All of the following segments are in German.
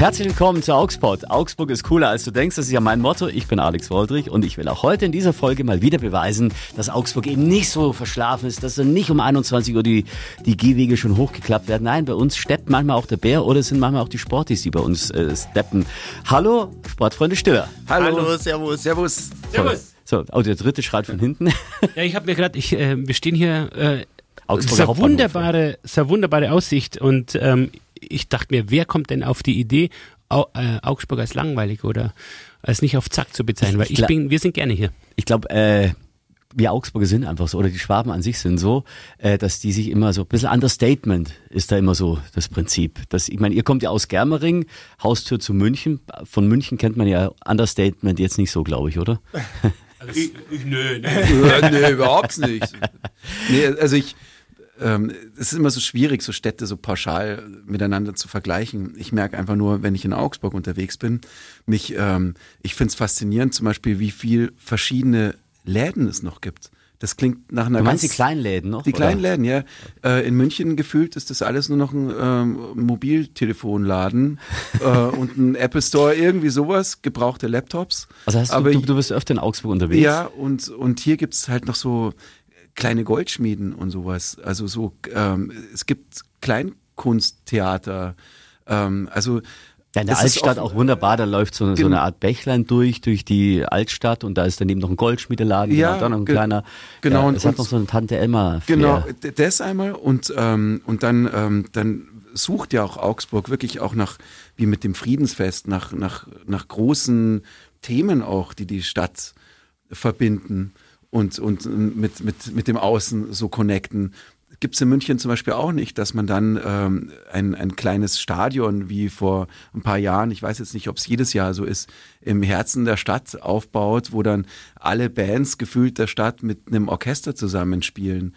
Herzlich willkommen zu Augsburg. Augsburg ist cooler als du denkst. Das ist ja mein Motto. Ich bin Alex Woldrich und ich will auch heute in dieser Folge mal wieder beweisen, dass Augsburg eben nicht so verschlafen ist, dass dann nicht um 21 Uhr die, die Gehwege schon hochgeklappt werden. Nein, bei uns steppt manchmal auch der Bär oder es sind manchmal auch die Sportis, die bei uns äh, steppen. Hallo, Sportfreunde Stiller. Hallo, Hallo servus. Servus. Servus. So, oh, der dritte schreit von hinten. Ja, ich habe mir gerade, äh, wir stehen hier, äh, Augsburger so wunderbare, so wunderbare Aussicht und ähm, ich dachte mir, wer kommt denn auf die Idee, Au, äh, Augsburg als langweilig oder als nicht auf Zack zu bezeichnen? Weil ich, ich bin, wir sind gerne hier. Ich glaube, äh, wir Augsburger sind einfach so, oder die Schwaben an sich sind so, äh, dass die sich immer so, ein bisschen Understatement ist da immer so das Prinzip. Das, ich meine, ihr kommt ja aus Germering, Haustür zu München. Von München kennt man ja Understatement jetzt nicht so, glaube ich, oder? Also ich, ich, nö, nö. nö, überhaupt nicht. Nee, also ich, ähm, es ist immer so schwierig, so Städte so pauschal miteinander zu vergleichen. Ich merke einfach nur, wenn ich in Augsburg unterwegs bin, mich, ähm, ich finde es faszinierend, zum Beispiel, wie viel verschiedene Läden es noch gibt. Das klingt nach einer du meinst ganz, die kleinen Läden noch? Die oder? kleinen Läden, ja. Äh, in München gefühlt ist das alles nur noch ein ähm, Mobiltelefonladen äh, und ein Apple Store, irgendwie sowas, gebrauchte Laptops. Also heißt Aber du, du, bist öfter in Augsburg unterwegs? Ja, und, und hier gibt's halt noch so kleine Goldschmieden und sowas. Also so, ähm, es gibt Kleinkunsttheater. Ähm, also ja, in der Altstadt auch, wunderbar, da läuft so, so, eine Art Bächlein durch, durch die Altstadt und da ist daneben noch ein Goldschmiedeladen, ja, genau, dann noch ein kleiner, genau, ja, und es hat noch so eine Tante Emma. -Flair. Genau, das einmal und, ähm, und dann, ähm, dann sucht ja auch Augsburg wirklich auch nach, wie mit dem Friedensfest, nach, nach, nach großen Themen auch, die die Stadt verbinden und, und mit, mit, mit dem Außen so connecten. Gibt es in München zum Beispiel auch nicht, dass man dann ähm, ein, ein kleines Stadion wie vor ein paar Jahren, ich weiß jetzt nicht, ob es jedes Jahr so ist, im Herzen der Stadt aufbaut, wo dann alle Bands gefühlt der Stadt mit einem Orchester zusammenspielen.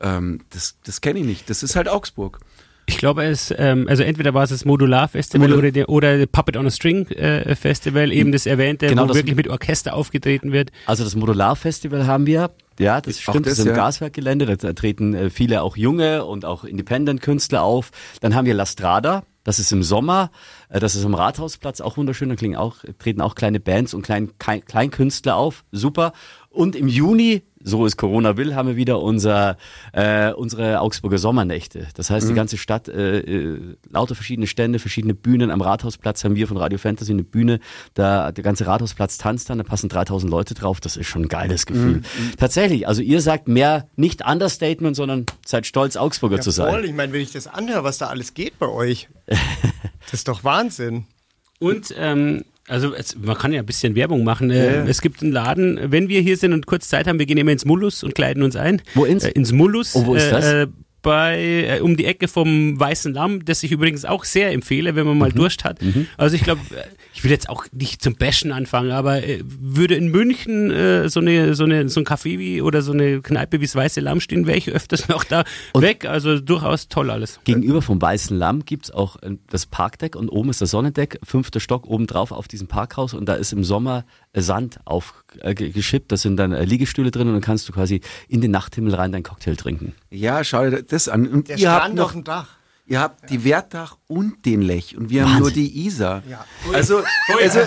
Ähm, das das kenne ich nicht. Das ist halt Augsburg. Ich glaube, es, ähm, also entweder war es das Modular Festival Modul oder, der, oder Puppet on a String äh, Festival, eben das erwähnte, genau, wo das wirklich mit Orchester aufgetreten wird. Also das Modular Festival haben wir, ja, das stimmt, das, das ist im ja. Gaswerkgelände, da treten äh, viele auch junge und auch Independent-Künstler auf. Dann haben wir La Strada, das ist im Sommer, das ist am Rathausplatz, auch wunderschön, da klingen auch, treten auch kleine Bands und klein, Kleinkünstler auf, super. Und im Juni so es Corona will, haben wir wieder unser, äh, unsere Augsburger Sommernächte. Das heißt, mhm. die ganze Stadt, äh, äh, lauter verschiedene Stände, verschiedene Bühnen. Am Rathausplatz haben wir von Radio Fantasy eine Bühne. Da, der ganze Rathausplatz tanzt dann, da passen 3000 Leute drauf. Das ist schon ein geiles Gefühl. Mhm. Tatsächlich, also ihr sagt mehr nicht Understatement, sondern seid stolz, Augsburger ja, zu sein. Voll. Ich meine, wenn ich das anhöre, was da alles geht bei euch, das ist doch Wahnsinn. Und ähm, also es, man kann ja ein bisschen Werbung machen. Äh. Es gibt einen Laden, wenn wir hier sind und kurz Zeit haben, wir gehen immer ins Mullus und kleiden uns ein. Wo ins? Äh, ins Mullus. Oh, wo ist das? Äh, bei äh, um die Ecke vom Weißen Lamm, das ich übrigens auch sehr empfehle, wenn man mal mhm. Durst hat. Mhm. Also ich glaube, äh, ich will jetzt auch nicht zum Bashen anfangen, aber äh, würde in München äh, so eine so eine so ein Café wie oder so eine Kneipe wie das Weiße Lamm stehen, wäre ich öfters noch da und weg. Also durchaus toll alles. Gegenüber vom Weißen Lamm gibt's auch äh, das Parkdeck und oben ist das Sonnendeck, fünfter Stock oben drauf auf diesem Parkhaus und da ist im Sommer Sand aufgeschippt. Äh, das sind dann äh, Liegestühle drin und dann kannst du quasi in den Nachthimmel rein deinen Cocktail trinken. Ja, schau dir das an. Und Der ihr Strand habt noch, dem Dach. Ihr habt die Wertdach und den Lech und wir Wahnsinn. haben nur die Isar. Ja. Also, also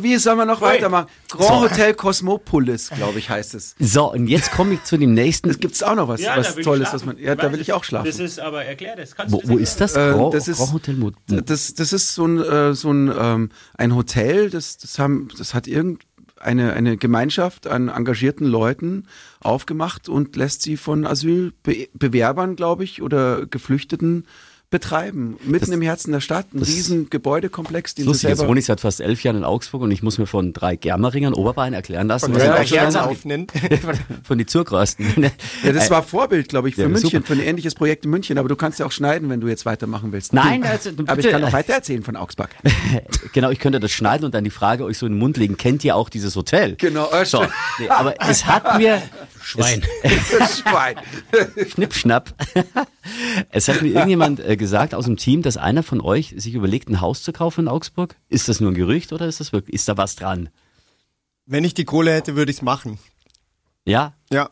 wie soll man noch Ui. weitermachen? Grand so. Hotel Cosmopolis, glaube ich, heißt es. So, und jetzt komme ich zu dem nächsten. Es gibt auch noch was, ja, was Tolles, was man. Ja, da will ich auch schlafen. Das ist aber erklär das. Kannst wo, wo ist das? Äh, das ist, Grand Hotel Mo das, das ist so ein, äh, so ein, ähm, ein Hotel, das, das haben, das hat irgend eine, eine Gemeinschaft an engagierten Leuten aufgemacht und lässt sie von Asylbewerbern, glaube ich, oder Geflüchteten betreiben, mitten das, im Herzen der Stadt, ein riesen Gebäudekomplex. Den lustig, jetzt wohne ich seit fast elf Jahren in Augsburg und ich muss mir von drei Germeringern Oberbayern erklären lassen, von was ja, aufnehmen. von die Zurgrösten. ja, das war Vorbild, glaube ich, für ja, München, super. für ein ähnliches Projekt in München, aber du kannst ja auch schneiden, wenn du jetzt weitermachen willst. Nein, also, aber ich kann noch weiter erzählen von Augsburg. genau, ich könnte das schneiden und dann die Frage euch so in den Mund legen, kennt ihr auch dieses Hotel? Genau, so, nee, aber es hat mir Schwein. Schwein. Schnippschnapp. es hat mir irgendjemand äh, gesagt aus dem Team, dass einer von euch sich überlegt, ein Haus zu kaufen in Augsburg. Ist das nur ein Gerücht oder ist das wirklich, ist da was dran? Wenn ich die Kohle hätte, würde ich es machen. Ja? Ja.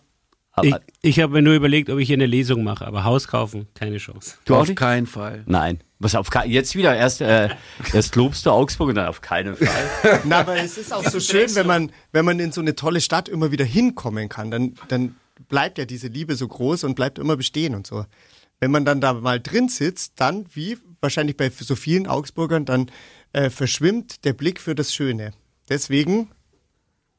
Ich, ich habe mir nur überlegt, ob ich hier eine Lesung mache, aber Haus kaufen, keine Chance. Du auf keinen Fall. Nein. Was auf jetzt wieder erst äh, erst lobst du Augsburg und dann auf keinen Fall. Na, aber es ist auch so schön, wenn man wenn man in so eine tolle Stadt immer wieder hinkommen kann, dann dann bleibt ja diese Liebe so groß und bleibt immer bestehen und so. Wenn man dann da mal drin sitzt, dann wie wahrscheinlich bei so vielen Augsburgern dann äh, verschwimmt der Blick für das Schöne. Deswegen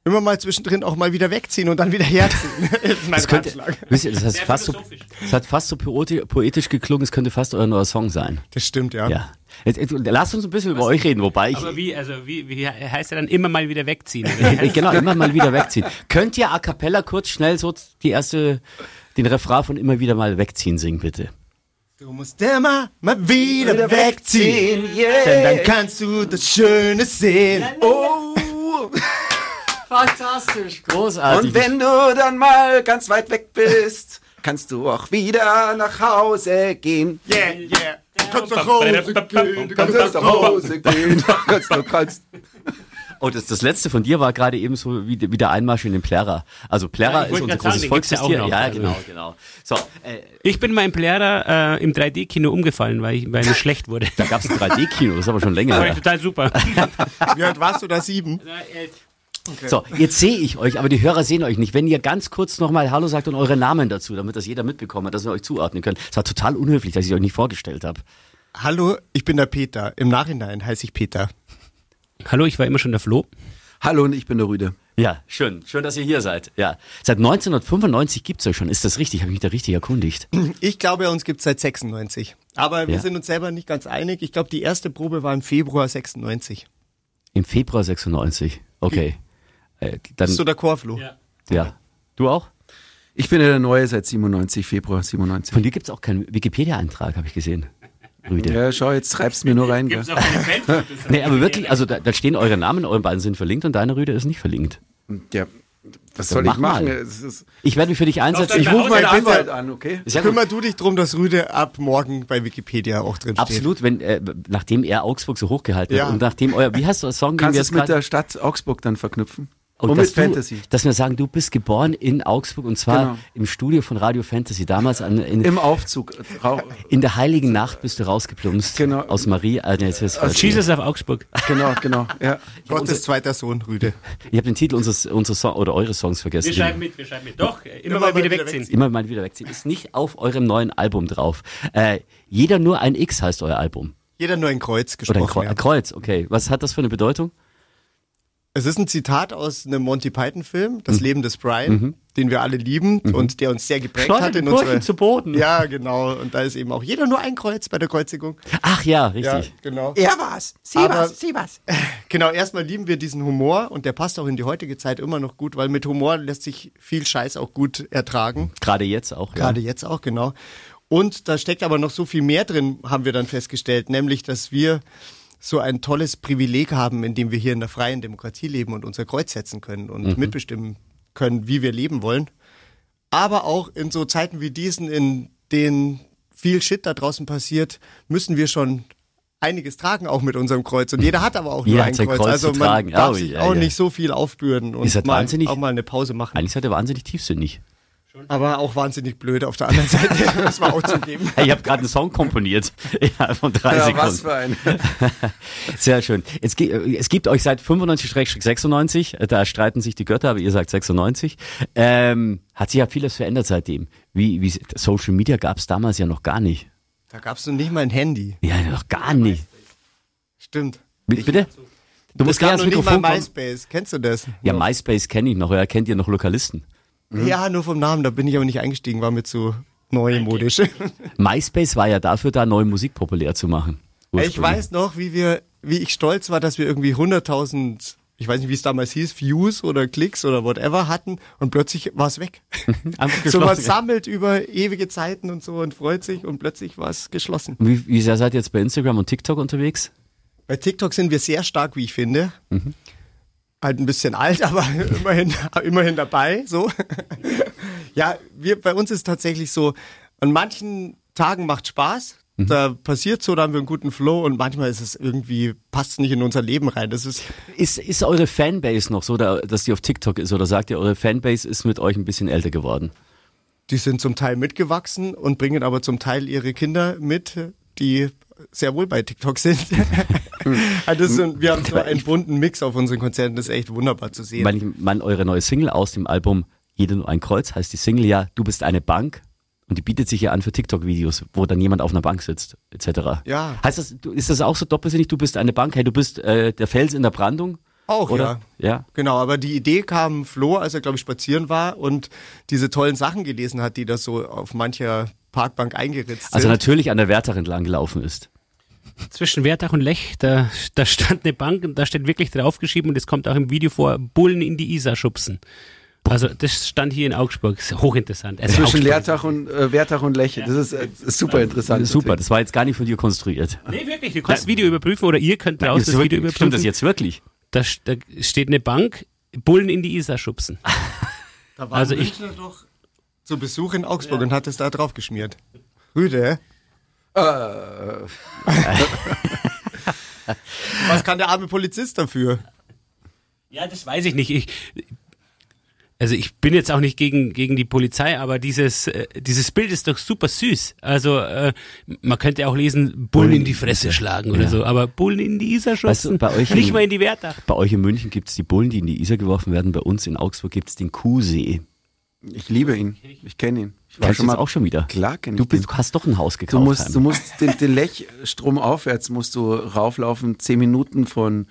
immer mal zwischendrin auch mal wieder wegziehen und dann wieder herziehen. das, das, könnte, wisst ihr, das, heißt fast so, das hat fast so poetisch geklungen, es könnte fast euer neuer Song sein. Das stimmt, ja. ja. Jetzt, jetzt, lasst uns ein bisschen Was? über euch reden, wobei ich. Aber wie, also wie, wie heißt er dann immer mal wieder wegziehen? genau, immer mal wieder wegziehen. Könnt ihr a cappella kurz schnell so die erste, den Refrain von immer wieder mal wegziehen singen, bitte? Du musst immer mal wieder, wieder wegziehen, yeah. denn dann kannst du das Schöne sehen. Oh! Fantastisch, großartig. Und wenn du dann mal ganz weit weg bist, kannst du auch wieder nach Hause gehen. Yeah, yeah. Du kannst nach Hause gehen. Du kannst nach Hause gehen. kannst, du kannst. Oh, das, das letzte von dir war gerade eben so wie, wie der Einmarsch in den Plärrer. Also Plärrer ja, ist unser großes Volksfestival. Ja, ja, genau, genau. So, äh, ich bin mal im Plärrer äh, im 3D-Kino umgefallen, weil, ich, weil mir schlecht wurde. Da gab es ein 3D-Kino, das ist aber schon länger. Das war total super. wie alt warst du da? Sieben? Okay. So, jetzt sehe ich euch, aber die Hörer sehen euch nicht. Wenn ihr ganz kurz nochmal Hallo sagt und eure Namen dazu, damit das jeder mitbekommt, dass wir euch zuordnen können. Es war total unhöflich, dass ich euch nicht vorgestellt habe. Hallo, ich bin der Peter. Im Nachhinein heiße ich Peter. Hallo, ich war immer schon der Flo. Hallo und ich bin der Rüde. Ja, schön. Schön, dass ihr hier seid. Ja. Seit 1995 gibt's euch schon. Ist das richtig? Habe ich mich da richtig erkundigt? Ich glaube, uns gibt's seit 96. Aber wir ja. sind uns selber nicht ganz einig. Ich glaube, die erste Probe war im Februar 96. Im Februar 96. Okay. Äh, dann, Bist du der Chorflo? Ja. ja. Du auch? Ich bin ja der Neue seit 97, Februar 97. Von dir gibt es auch keinen Wikipedia-Eintrag, habe ich gesehen. Rüde. Ja, schau, jetzt treibst du mir nur rein. Gibt's auch nee, aber wirklich, also da, da, stehen eure Namen, eure beiden sind verlinkt und deine Rüde ist nicht verlinkt. Ja, was soll ich machen? Ich werde mich für dich einsetzen. Ich rufe meinen Anwalt an, okay? Kümmer du dich drum, dass Rüde ab morgen bei Wikipedia auch drin steht. Absolut, wenn, äh, nachdem er Augsburg so hochgehalten ja. hat und nachdem euer, wie heißt du das Song? Kannst du es mit der Stadt Augsburg dann verknüpfen? Und, und mit Fantasy. dass wir sagen, du bist geboren in Augsburg und zwar genau. im Studio von Radio Fantasy. Damals an, in, im Aufzug. In der heiligen Nacht bist du rausgeplumpst. Genau. Aus Marie. Äh, nee, aus Jesus auf Augsburg. Genau, genau. Ja. Gottes zweiter Sohn, Rüde. Ich habe den Titel unseres, unseres Song, oder eures Songs vergessen. Wir schreiben mit, wir schreiben mit. Doch, immer, immer mal wieder wegziehen. wegziehen. Immer mal wieder wegziehen. Ist nicht auf eurem neuen Album drauf. Äh, jeder nur ein X heißt euer Album. Jeder nur ein Kreuz gesprochen. Oder ein Kreuz, okay. Was hat das für eine Bedeutung? Es ist ein Zitat aus einem Monty Python-Film, Das mhm. Leben des Brian, mhm. den wir alle lieben mhm. und der uns sehr geprägt Schleute hat in unsere zu Boden. Ja, genau. Und da ist eben auch jeder nur ein Kreuz bei der Kreuzigung. Ach ja, richtig. Ja, genau. Er war's. Sie Aber, war's. Sie war's. Genau. Erstmal lieben wir diesen Humor und der passt auch in die heutige Zeit immer noch gut, weil mit Humor lässt sich viel Scheiß auch gut ertragen. Gerade jetzt auch. Gerade ja. jetzt auch, genau. Und da steckt aber noch so viel mehr drin, haben wir dann festgestellt, nämlich, dass wir so ein tolles Privileg haben, indem wir hier in der freien Demokratie leben und unser Kreuz setzen können und mhm. mitbestimmen können, wie wir leben wollen. Aber auch in so Zeiten wie diesen, in denen viel Shit da draußen passiert, müssen wir schon einiges tragen, auch mit unserem Kreuz. Und jeder hat aber auch nur ein Kreuz. Kreuz. Also man darf oh, sich ja, auch ja. nicht so viel aufbürden und mal, auch mal eine Pause machen. Eigentlich seid ihr wahnsinnig tiefsinnig. Aber auch wahnsinnig blöd auf der anderen Seite, muss man auch zugeben. Hey, ich habe gerade einen Song komponiert. Ja, von drei ja, Sekunden. Was für ein. Sehr schön. Es, es gibt euch seit 95-96, da streiten sich die Götter, aber ihr sagt 96. Ähm, hat sich ja vieles verändert seitdem. Wie, wie Social Media gab es damals ja noch gar nicht. Da gab es noch nicht mal ein Handy. Ja, noch gar nicht. Stimmt. Bitte? Du musst noch nicht mal MySpace. Kennst du das? Ja, MySpace kenne ich noch. Ja, kennt ihr noch Lokalisten? Mhm. Ja, nur vom Namen, da bin ich aber nicht eingestiegen, war mir zu neumodisch. MySpace war ja dafür da, neue Musik populär zu machen. Ich weiß noch, wie wir, wie ich stolz war, dass wir irgendwie 100.000 ich weiß nicht, wie es damals hieß, Views oder Klicks oder whatever hatten und plötzlich war es weg. so man sammelt über ewige Zeiten und so und freut sich und plötzlich war es geschlossen. Wie, wie sehr seid ihr jetzt bei Instagram und TikTok unterwegs? Bei TikTok sind wir sehr stark, wie ich finde. Mhm halt ein bisschen alt, aber immerhin, immerhin dabei, so. ja, wir, bei uns ist tatsächlich so, an manchen Tagen macht Spaß, mhm. da passiert so, da haben wir einen guten Flow und manchmal ist es irgendwie, passt nicht in unser Leben rein. Das ist, ist, ist eure Fanbase noch so, dass die auf TikTok ist oder sagt ihr, eure Fanbase ist mit euch ein bisschen älter geworden? die sind zum Teil mitgewachsen und bringen aber zum Teil ihre Kinder mit, die sehr wohl bei TikTok sind. also sind, wir haben so einen bunten Mix auf unseren Konzerten, das ist echt wunderbar zu sehen. Weil ich meine, eure neue Single aus dem Album Jeder nur ein Kreuz heißt die Single ja, du bist eine Bank und die bietet sich ja an für TikTok-Videos, wo dann jemand auf einer Bank sitzt, etc. Ja. Heißt das, ist das auch so doppelsinnig, du bist eine Bank, hey, du bist äh, der Fels in der Brandung? Auch, Oder? ja. Ja. Genau, aber die Idee kam Flo, als er, glaube ich, spazieren war und diese tollen Sachen gelesen hat, die da so auf mancher Parkbank eingeritzt sind. Also natürlich an der Wärter entlang gelaufen ist. Zwischen Wertach und Lech, da, da stand eine Bank und da steht wirklich draufgeschrieben und es kommt auch im Video vor, Bullen in die Isar schubsen. Also das stand hier in Augsburg, ist hochinteressant. Also Zwischen Leertach und äh, Wertach und Lech. Das ist, äh, ist super interessant. Super, das war jetzt gar nicht von dir konstruiert. Nee, wirklich, du kannst das Video überprüfen oder ihr könnt draußen das Video überprüfen. Stimmt das jetzt wirklich? Da, da steht eine Bank, Bullen in die Isar schubsen. da war also ich- doch zu Besuch in Augsburg und hat es da drauf geschmiert. Rüde, Äh, was kann der arme Polizist dafür? Ja, das weiß ich nicht. Ich, also ich bin jetzt auch nicht gegen, gegen die Polizei, aber dieses, äh, dieses Bild ist doch super süß. Also äh, man könnte auch lesen, Bullen in die Fresse schlagen oder Ja. so, aber Bullen in die Isar Weißt du, schubsen, bei euch nicht in- mal in die Wertach. Bei euch in München gibt es die Bullen, die in die Isar geworfen werden. Bei uns in Augsburg gibt es den Kuhsee. ich liebe ihn. Ich kenne ihn. Ich war Kennst schon du mal auch schon wieder? Klar kenn du ich bist, den. du hast doch ein Haus Du gekauft. musst, Heim. du musst den, den Lechstrom aufwärts musst du rauflaufen, zehn Minuten von,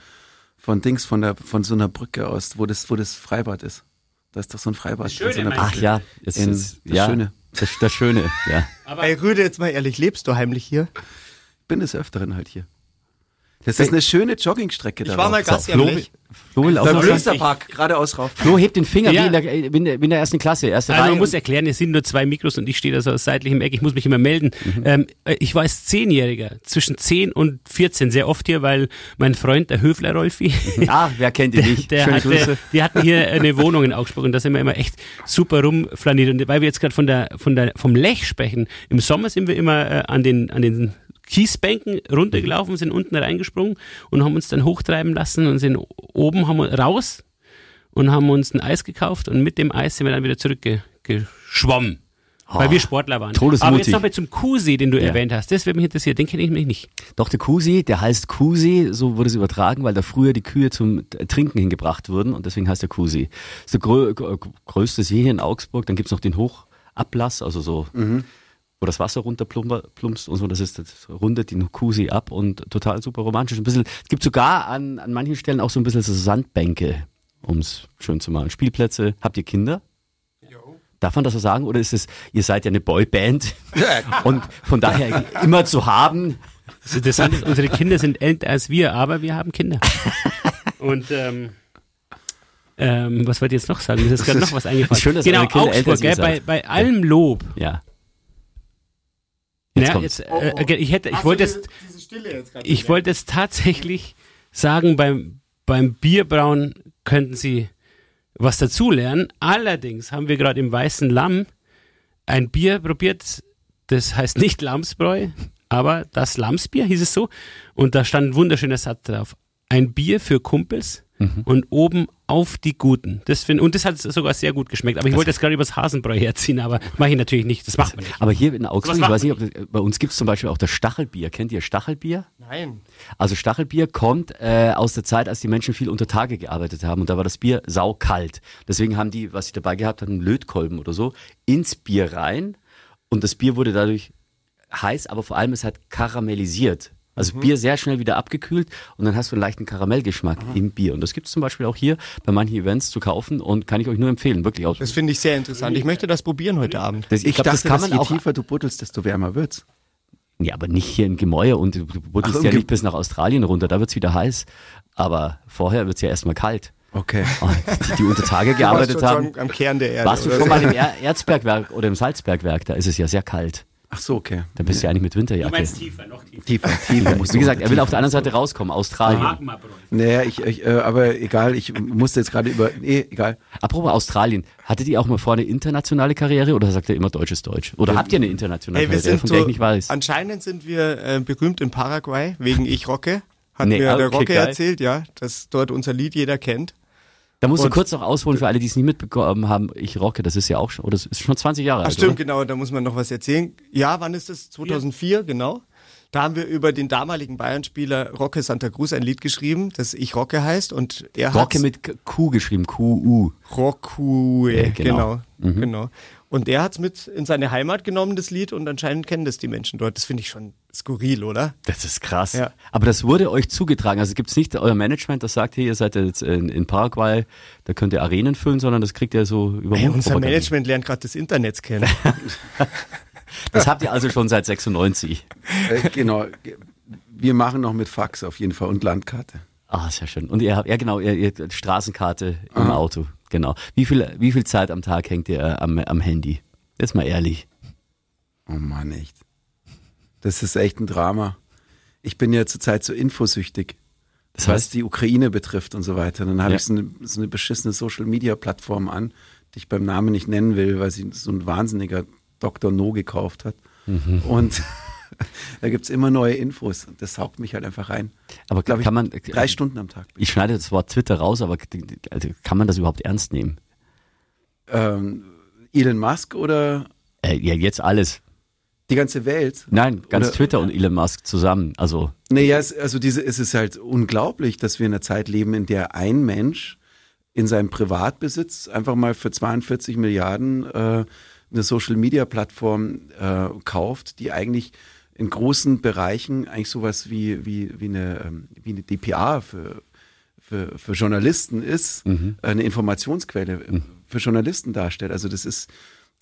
von Dings, von der, von so einer Brücke aus, wo das, wo das Freibad ist. Da ist doch so ein Freibad. Das Schöne, so Ach ja, es In- ist das ja, Schöne. Das, das Schöne, ja. Ey, Rüde, jetzt mal ehrlich, lebst du heimlich hier? bin des Öfteren halt hier. Das ist eine schöne Joggingstrecke da. Ich war mal So, Gassi am Flo. Flo, Beim. Münsterpark, geradeaus rauf. Flo hebt den Finger Ja. wie, in der, wie, in der, wie in der ersten Klasse. Erste Also Reihe man muss erklären, es sind nur zwei Mikros und ich stehe da so seitlich im Eck, ich muss mich immer melden. Ähm, äh, ich war als Zehnjähriger, zwischen 10 und 14, sehr oft hier, weil mein Freund, der Höfler Rolfi, Ah, wer kennt ihn nicht? der Schöne hatte, Grüße. wir hatten hier eine Wohnung in Augsburg und da sind wir immer echt super rumflaniert. Und weil wir jetzt gerade von der, von der, vom Lech sprechen, im Sommer sind wir immer äh, an den, an den Kiesbänken runtergelaufen, sind unten reingesprungen und haben uns dann hochtreiben lassen und sind oben haben wir raus und haben uns ein Eis gekauft und mit dem Eis sind wir dann wieder zurückgeschwommen. Weil wir Sportler waren. todesmutig. Aber jetzt nochmal zum Kuhsee, den du erwähnt hast. Das würde mich interessieren. Den kenne ich nämlich nicht. Doch, der Kuhsee, der heißt Kuhsee, so wurde es übertragen, weil da früher die Kühe zum Trinken hingebracht wurden und deswegen heißt der Kuhsee. Das ist der grö grö- größte See hier in Augsburg. Dann gibt's noch den Hochablass, also so, wo das Wasser runterplumpst und so. Das ist, das rundet den Kuhsee ab und total super romantisch. Ein bisschen, es gibt sogar an, an manchen Stellen auch so ein bisschen so Sandbänke, ums schön zu machen. Spielplätze. Habt ihr Kinder? Darf man das so sagen? Oder ist es, ihr seid ja eine Boyband und von daher immer zu haben? Das Interessante ist, unsere Kinder sind älter als wir, aber wir haben Kinder. Und ähm, ähm, was wollte ich jetzt noch sagen? Mir ist gerade noch was eingefallen. Schön, dass genau, Kinder älter Augsburg, als ihr gell, bei, bei allem Lob. Ja. Jetzt Ja, kommt's. jetzt, äh, okay, ich hätte, ich wollte gerade ich wollte jetzt tatsächlich sagen, beim, beim Bierbrauen könnten Sie was dazulernen. Allerdings haben wir gerade im Weißen Lamm ein Bier probiert, das heißt nicht Lamsbräu, aber das Lamsbier hieß es so. Und da stand ein wunderschöner Satz drauf. Ein Bier für Kumpels und oben auf die Guten. Das find, und das hat sogar sehr gut geschmeckt. Aber ich wollte jetzt gerade übers Hasenbräu herziehen, aber mache ich natürlich nicht. Das macht man nicht. Aber hier in Augsburg, ich weiß nicht, ob das, bei uns gibt es zum Beispiel auch das Stachelbier. Kennt ihr Stachelbier? Nein. Also Stachelbier kommt äh, aus der Zeit, als die Menschen viel unter Tage gearbeitet haben und da war das Bier saukalt. Deswegen haben die, was sie dabei gehabt hatten, einen Lötkolben oder so, ins Bier rein und das Bier wurde dadurch heiß, aber vor allem es hat karamellisiert. Also Bier sehr schnell wieder abgekühlt und dann hast du einen leichten Karamellgeschmack im Bier. Und das gibt es zum Beispiel auch hier bei manchen Events zu kaufen und kann ich euch nur empfehlen, wirklich aus. Das finde ich sehr interessant. Ich möchte das probieren heute Abend. Das, ich Ich glaube, das dachte, kann dass man je auch. tiefer du buddelst, desto wärmer wird's. Ja, aber nicht hier im Gemäuer und du buddelst Ach, im ja nicht bis nach Australien runter, da wird's wieder heiß. Aber vorher wird's ja erstmal kalt. Okay. Und die, die unter Tage gearbeitet Warst haben. am Kern der Erde. Warst du schon mal im er Erzbergwerk oder im Salzbergwerk? Da ist es ja sehr kalt. Ach so, okay. Da bist du ja eigentlich mit Winterjacke. tiefer, noch tiefer. Tiefer, tiefer. Wie du gesagt, er will auf der anderen Seite rauskommen, Australien. Naja, ich, ich äh, aber egal, ich musste jetzt gerade über. Nee, egal. Apropos Australien, hattet ihr auch mal vor eine internationale Karriere oder sagt ihr immer Deutsch ist Deutsch? Oder habt ihr eine internationale Ey, wir Karriere, sind von so, der ich nicht weiß? anscheinend sind wir äh, berühmt in Paraguay wegen Ich Rocke. Hat Nee, mir der okay, Rocke geil. erzählt, ja, dass dort unser Lied jeder kennt. Da musst du kurz noch ausholen für alle, die es nicht mitbekommen haben. Ich rocke, das ist ja auch schon, oder das ist schon 20 Jahre alt. Ach, stimmt, oder? genau, da muss man noch was erzählen. Ja, wann ist das? 2004, ja. genau. Da haben wir über den damaligen Bayern-Spieler Rocke Santa Cruz ein Lied geschrieben, das Ich Rocke heißt und er hat Rocke mit Q geschrieben, Q-U. Rocku, ja, genau. Genau. Mhm. genau. Und er hat es mit in seine Heimat genommen, das Lied, und anscheinend kennen das die Menschen dort. Das finde ich schon skurril, oder? Das ist krass. Ja. Aber das wurde euch zugetragen. Also gibt es nicht euer Management, das sagt, hey, ihr seid jetzt in, in, Paraguay, da könnt ihr Arenen füllen, sondern das kriegt ihr so über hey, Unser Management lernt gerade das Internet kennen. Das habt ihr also schon seit 96. Äh, genau. Wir machen noch mit Fax auf jeden Fall und Landkarte. Ah, sehr schön. Und ihr habt, ja genau, ihr, ihr Straßenkarte im Aha. Auto. Genau. Wie viel, wie viel Zeit am Tag hängt ihr am, am Handy? Jetzt mal ehrlich. Oh Mann, echt. Das ist echt ein Drama. Ich bin ja zurzeit so infosüchtig. Das heißt, was die Ukraine betrifft und so weiter. Dann habe ja. ich so eine, so eine beschissene Social-Media-Plattform an, die ich beim Namen nicht nennen will, weil sie so ein wahnsinniger Dr. No gekauft hat. Mhm. Und da gibt es immer neue Infos. Und das saugt mich halt einfach rein. Aber kann ich, man drei Stunden am Tag. Ich schneide das Wort Twitter raus, aber also kann man das überhaupt ernst nehmen? Ähm, Elon Musk oder? Äh, ja, jetzt alles. Die ganze Welt? Nein, ganz oder, Twitter und Elon Musk zusammen. Also. Naja, es, also diese, es ist halt unglaublich, dass wir in einer Zeit leben, in der ein Mensch in seinem Privatbesitz einfach mal für 42 Milliarden äh, eine Social-Media-Plattform äh, kauft, die eigentlich in großen Bereichen eigentlich sowas wie, wie, wie, eine, ähm, wie eine DPA für, für, für Journalisten ist, mhm. eine Informationsquelle mhm. für Journalisten darstellt. Also das ist,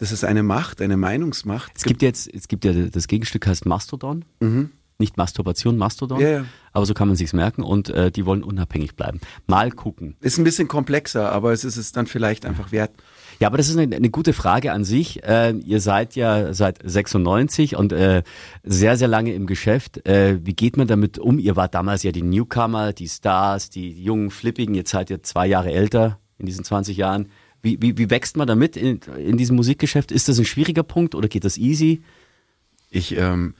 das ist eine Macht, eine Meinungsmacht. Es gibt jetzt, es gibt ja das Gegenstück heißt Mastodon. Mhm. Nicht Masturbation, Mastodon. Ja, ja. Aber so kann man sich's merken und äh, die wollen unabhängig bleiben. Mal gucken. Ist ein bisschen komplexer, aber es ist es dann vielleicht einfach wert. Ja, aber das ist eine, eine gute Frage an sich. Äh, ihr seid ja seit 96 und äh, sehr, sehr lange im Geschäft. Äh, wie geht man damit um? Ihr wart damals ja die Newcomer, die Stars, die jungen Flippigen. Jetzt seid ihr zwei Jahre älter in diesen 20 Jahren. Wie, wie, wie wächst man damit in, in diesem Musikgeschäft? Ist das ein schwieriger Punkt oder geht das easy? Ich, ähm,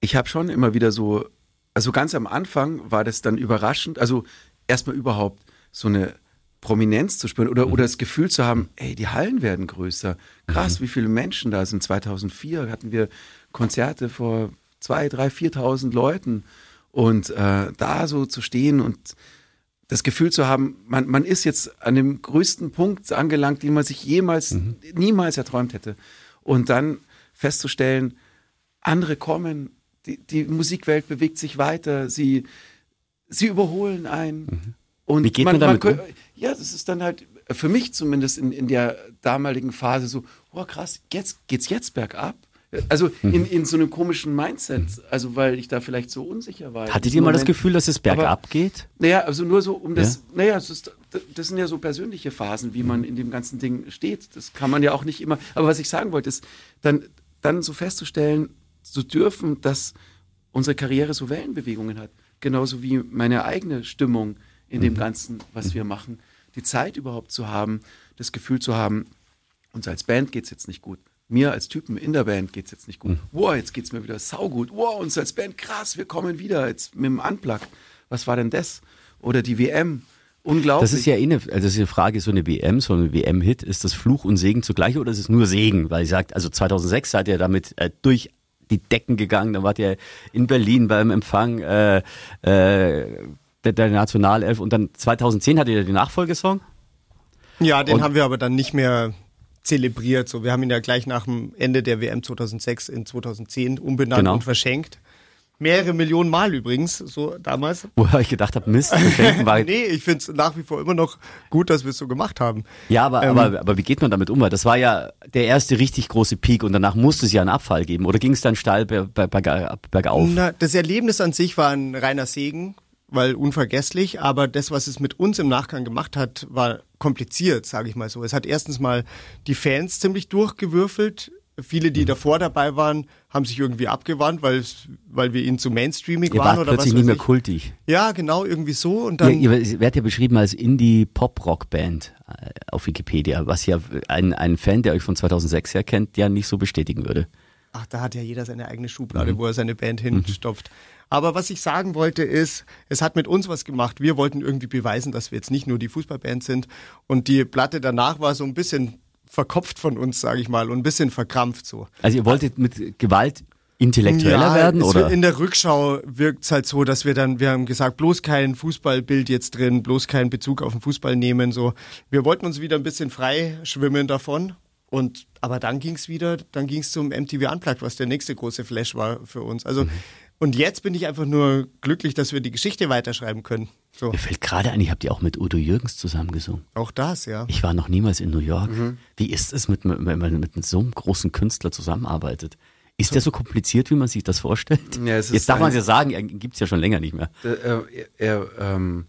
ich habe schon immer wieder so, also ganz am Anfang war das dann überraschend, also erstmal überhaupt so eine Prominenz zu spüren oder, mhm. oder das Gefühl zu haben, ey, die Hallen werden größer. Krass, mhm. wie viele Menschen da sind. 2004 hatten wir Konzerte vor zwei, drei, viertausend Leuten und äh, da so zu stehen und das Gefühl zu haben, man, man ist jetzt an dem größten Punkt angelangt, den man sich jemals, mhm. niemals erträumt hätte. Und dann festzustellen, andere kommen, die, die Musikwelt bewegt sich weiter, sie, sie überholen einen. Mhm. Und Wie geht man, man damit man, um? Ja, das ist dann halt für mich zumindest in, in der damaligen Phase so, oh krass, jetzt geht's jetzt bergab. Also mhm. in, in so einem komischen Mindset, also weil ich da vielleicht so unsicher war. Hattet ihr mal das Gefühl, dass es bergab geht? Naja, also nur so um das, ja? naja, das, ist, das sind ja so persönliche Phasen, wie man in dem ganzen Ding steht. Das kann man ja auch nicht immer. Aber was ich sagen wollte, ist dann, dann so festzustellen zu dürfen, dass unsere Karriere so Wellenbewegungen hat. Genauso wie meine eigene Stimmung in dem mhm. Ganzen, was wir machen. Die Zeit überhaupt zu haben, das Gefühl zu haben, uns als Band geht es jetzt nicht gut. Mir als Typen in der Band geht es jetzt nicht gut. Mhm. Wow, jetzt geht es mir wieder saugut. Wow, uns als Band, krass, wir kommen wieder jetzt mit dem Unplug. Was war denn das? Oder die WM. Unglaublich. Das ist ja eh eine, also das ist eine Frage, so eine WM, so ein WM-Hit, ist das Fluch und Segen zugleich oder ist es nur Segen? Weil ich sagt, also 2006 seid ihr damit äh, durch die Decken gegangen, da wart ihr in Berlin beim Empfang, äh, äh, der, der Nationalelf und dann 2010 hattet ihr den Nachfolgesong? Ja, den und haben wir aber dann nicht mehr zelebriert. So, wir haben ihn ja gleich nach dem Ende der WM 2006 in 2010 umbenannt genau. und verschenkt. Mehrere Millionen Mal übrigens, so damals. Wo ich gedacht habe, Mist, verschenken war. nee, ich finde es nach wie vor immer noch gut, dass wir es so gemacht haben. Ja, aber, ähm, aber, aber wie geht man damit um? Weil das war ja der erste richtig große Peak und danach musste es ja einen Abfall geben. Oder ging es dann steil bergauf? Na, das Erlebnis an sich war ein reiner Segen weil unvergesslich, aber das, was es mit uns im Nachgang gemacht hat, war kompliziert, sage ich mal so. Es hat erstens mal die Fans ziemlich durchgewürfelt. Viele, die mhm. davor dabei waren, haben sich irgendwie abgewandt, weil, weil wir ihnen zu mainstreamig ihr waren wart oder plötzlich was nicht mehr ich. kultig. Ja, genau, irgendwie so. Und dann ihr, ihr werdet ja beschrieben als Indie-Pop-Rock-Band äh, auf Wikipedia, was ja ein, ein Fan, der euch von 2006 her kennt, ja nicht so bestätigen würde. Ach, da hat ja jeder seine eigene Schublade, mhm. wo er seine Band hinstopft. Mhm. Aber was ich sagen wollte ist, es hat mit uns was gemacht. Wir wollten irgendwie beweisen, dass wir jetzt nicht nur die Fußballband sind. Und die Platte danach war so ein bisschen verkopft von uns, sage ich mal, und ein bisschen verkrampft so. Also ihr wolltet mit Gewalt intellektueller ja, werden oder? In der Rückschau wirkt es halt so, dass wir dann, wir haben gesagt, bloß kein Fußballbild jetzt drin, bloß keinen Bezug auf den Fußball nehmen. So, wir wollten uns wieder ein bisschen frei schwimmen davon. Und aber dann ging's wieder, dann ging's zum MTV Unplugged, was der nächste große Flash war für uns. Also mhm. Und jetzt bin ich einfach nur glücklich, dass wir die Geschichte weiterschreiben können. So. Mir fällt gerade ein, ich habe die auch mit Udo Jürgens zusammengesungen. Auch das, ja. Ich war noch niemals in New York. Mhm. Wie ist es, mit, wenn man mit so einem großen Künstler zusammenarbeitet? Ist der so kompliziert, wie man sich das vorstellt? Ja, Jetzt darf man es ja sagen, er gibt es ja schon länger nicht mehr. Er, er, ähm,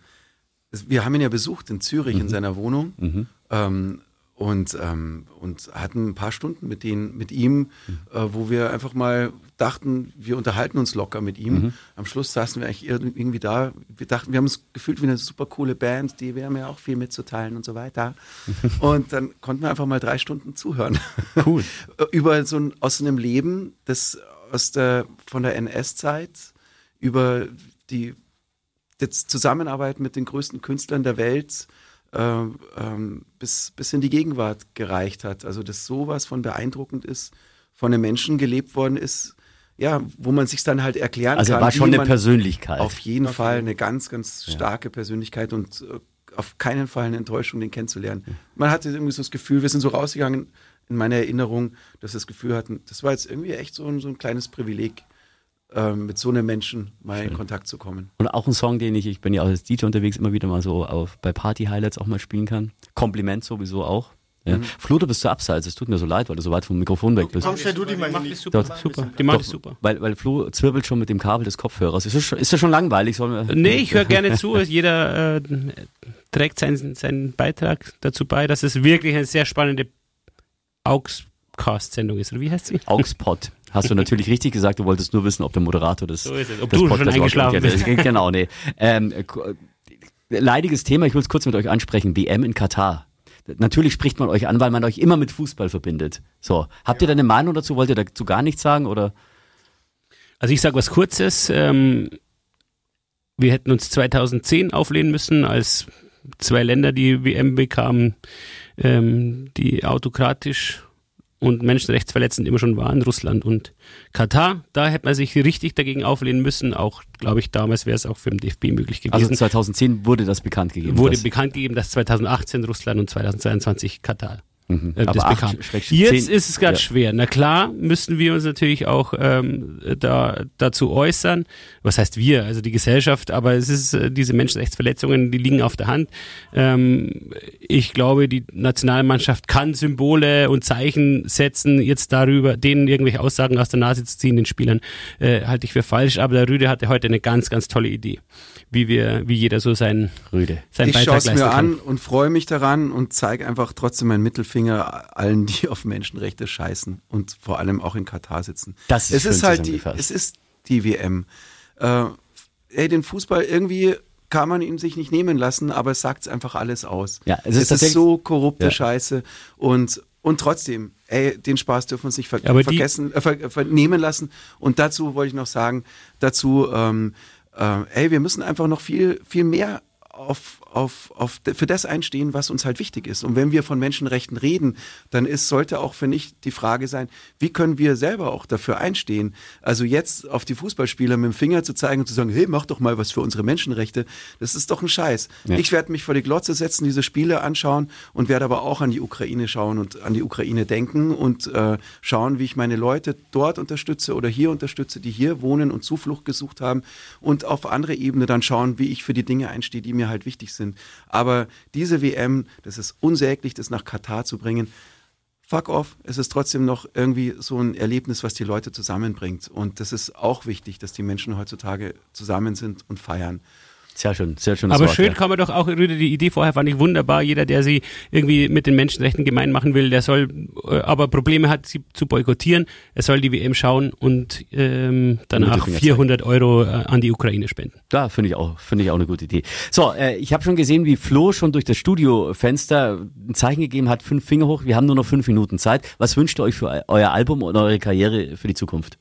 wir haben ihn ja besucht in Zürich mhm. in seiner Wohnung. Mhm. Ähm, und, ähm, und hatten ein paar Stunden mit, denen, mit ihm, mhm. äh, wo wir einfach mal dachten, wir unterhalten uns locker mit ihm. Mhm. Am Schluss saßen wir eigentlich irgendwie da. Wir dachten, wir haben uns gefühlt wie eine super coole Band, die wir haben ja auch viel mitzuteilen und so weiter. und dann konnten wir einfach mal drei Stunden zuhören. Cool. über so ein, aus einem Leben, das aus der, von der NS-Zeit, über die, die Zusammenarbeit mit den größten Künstlern der Welt, äh, ähm, bis, bis in die Gegenwart gereicht hat. Also dass sowas von beeindruckend ist, von einem Menschen gelebt worden ist, ja, wo man sich dann halt erklären also kann. Also war schon eine Persönlichkeit. Auf jeden auf Fall eine ganz, ganz starke ja. Persönlichkeit und äh, auf keinen Fall eine Enttäuschung, den kennenzulernen. Man hatte irgendwie so das Gefühl, wir sind so rausgegangen in meiner Erinnerung, dass wir das Gefühl hatten, das war jetzt irgendwie echt so ein, so ein kleines Privileg, ähm, mit so einem Menschen mal Schön. in Kontakt zu kommen. Und auch ein Song, den ich, ich bin ja auch als DJ unterwegs, immer wieder mal so auf, bei Party-Highlights auch mal spielen kann. Kompliment sowieso auch. Ja. Mhm. Flo, du bist zu abseits. Es tut mir so leid, weil du so weit vom Mikrofon weg bist. Komm, stell du die mal hin. Super, super. Die macht super. Weil, weil Flo zwirbelt schon mit dem Kabel des Kopfhörers. Ist das schon, ist das schon langweilig? Sollen wir nee, ich höre gerne zu. Jeder äh, trägt seinen, seinen Beitrag dazu bei, dass es wirklich eine sehr spannende Augscast-Sendung ist. Oder wie heißt sie? Augspot. Hast du natürlich richtig gesagt, du wolltest nur wissen, ob der Moderator das. So ist es. Ob du schon eingeschlafen bist. Genau, nee. Ähm, leidiges Thema, ich will es kurz mit euch ansprechen. WM in Katar. Natürlich spricht man euch an, weil man euch immer mit Fußball verbindet. So, habt ja. ihr da eine Meinung dazu? Wollt ihr dazu gar nichts sagen oder? Also ich sage was Kurzes. Ähm, wir hätten uns 2010 auflehnen müssen, als zwei Länder die WM bekamen, ähm, die autokratisch und menschenrechtsverletzend immer schon waren, Russland und Katar. Da hätte man sich richtig dagegen auflehnen müssen. Auch, glaube ich, damals wäre es auch für den DFB möglich gewesen. Also 2010 wurde das bekannt gegeben. Wurde bekannt gegeben, dass 2018 Russland und 2022 Katar Mhm. Äh, das bekam. Jetzt ist es ganz ja. schwer. Na klar, müssen wir uns natürlich auch ähm, da dazu äußern. Was heißt wir? Also die Gesellschaft. Aber es ist äh, diese Menschenrechtsverletzungen, die liegen auf der Hand. Ähm, ich glaube, die Nationalmannschaft kann Symbole und Zeichen setzen. Jetzt darüber, denen irgendwelche Aussagen aus der Nase zu ziehen, den Spielern, äh, halte ich für falsch. Aber der Rüde hatte heute eine ganz, ganz tolle Idee wie wir, wie jeder so sein Rüde. Sein ich schaue es mir an und freue mich daran und zeige einfach trotzdem meinen Mittelfinger allen, die auf Menschenrechte scheißen und vor allem auch in Katar sitzen. Das ist es ist halt die, es ist die WM. Äh, ey, den Fußball irgendwie kann man ihn sich nicht nehmen lassen, aber es sagt einfach alles aus. Ja, es ist, es ist so korrupte ja. Scheiße und und trotzdem, ey, den Spaß dürfen wir uns nicht ver vergessen, äh, ver vernehmen lassen. Und dazu wollte ich noch sagen, dazu ähm, äh, ey, wir müssen einfach noch viel, viel mehr auf, auf, auf, für das einstehen, was uns halt wichtig ist. Und wenn wir von Menschenrechten reden, dann ist, sollte auch, finde ich, die Frage sein, wie können wir selber auch dafür einstehen? Also jetzt auf die Fußballspieler mit dem Finger zu zeigen und zu sagen, hey, mach doch mal was für unsere Menschenrechte, das ist doch ein Scheiß. Ja. Ich werde mich vor die Glotze setzen, diese Spiele anschauen und werde aber auch an die Ukraine schauen und an die Ukraine denken und äh, schauen, wie ich meine Leute dort unterstütze oder hier unterstütze, die hier wohnen und Zuflucht gesucht haben und auf andere Ebene dann schauen, wie ich für die Dinge einstehe, die mir halt wichtig sind. Aber diese WM, das ist unsäglich, das nach Katar zu bringen. Fuck off, es ist trotzdem noch irgendwie so ein Erlebnis, was die Leute zusammenbringt. Und das ist auch wichtig, dass die Menschen heutzutage zusammen sind und feiern. Sehr schön, sehr schön. Aber Wort, schön ja. kann man doch auch, Rüde, die Idee vorher fand ich wunderbar. Jeder, der sie irgendwie mit den Menschenrechten gemein machen will, der soll äh, aber Probleme hat, sie zu boykottieren. Er soll die WM schauen und ähm, danach 400 Euro äh, an die Ukraine spenden. Da finde ich auch, finde ich auch eine gute Idee. So, äh, ich habe schon gesehen, wie Flo schon durch das Studiofenster ein Zeichen gegeben hat, fünf Finger hoch. Wir haben nur noch fünf Minuten Zeit. Was wünscht ihr euch für euer Album und eure Karriere für die Zukunft?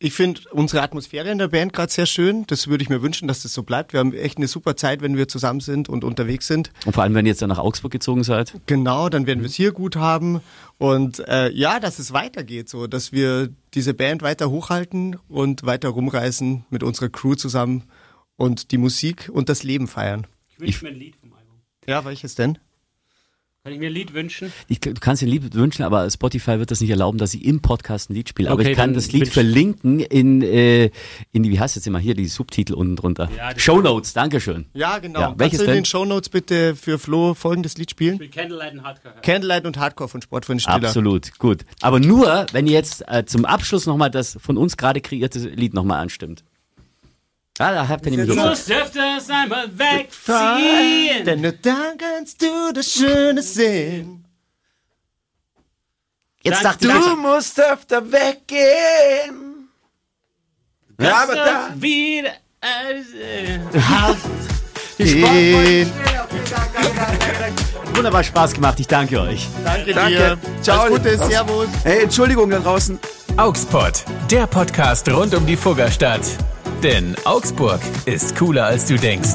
Ich finde unsere Atmosphäre in der Band gerade sehr schön. Das würde ich mir wünschen, dass das so bleibt. Wir haben echt eine super Zeit, wenn wir zusammen sind und unterwegs sind. Und vor allem, wenn ihr jetzt dann nach Augsburg gezogen seid. Genau, dann werden wir es hier gut haben. Und äh, ja, dass es weitergeht, so dass wir diese Band weiter hochhalten und weiter rumreißen mit unserer Crew zusammen und die Musik und das Leben feiern. Ich wünsche mir ein Lied vom Album. Ja, welches denn? Kann ich mir ein Lied wünschen? Ich, du kannst dir ein Lied wünschen, aber Spotify wird das nicht erlauben, dass ich im Podcast ein Lied spiele. Aber okay, ich kann das Lied verlinken in, äh, in die, wie heißt jetzt immer hier, die Subtitel unten drunter. Ja, Show Notes, Dankeschön. Ja, genau. Ja, welches Kannst du in den Show Notes bitte für Flo folgendes Lied spielen? Ich spiele Candlelight und Hardcore. Candlelight und Hardcore von Sport von Stiller. Absolut, gut. Aber nur, wenn ihr jetzt äh, zum Abschluss nochmal das von uns gerade kreierte Lied nochmal anstimmt. Ah, da habt ihr nämlich Du musst öfters einmal wegziehen. Denn nur dann kannst du das Schöne sehen. Jetzt dachte du ich, musst öfter weggehen. Ja, aber da. Wieder. Äh, Wunderbar Spaß gemacht. Ich danke euch. Danke, danke. dir. Ciao. Alles Gute. Servus. Hey, Entschuldigung da draußen. Auxpot, der Podcast rund um die Fuggerstadt. Denn Augsburg ist cooler als du denkst.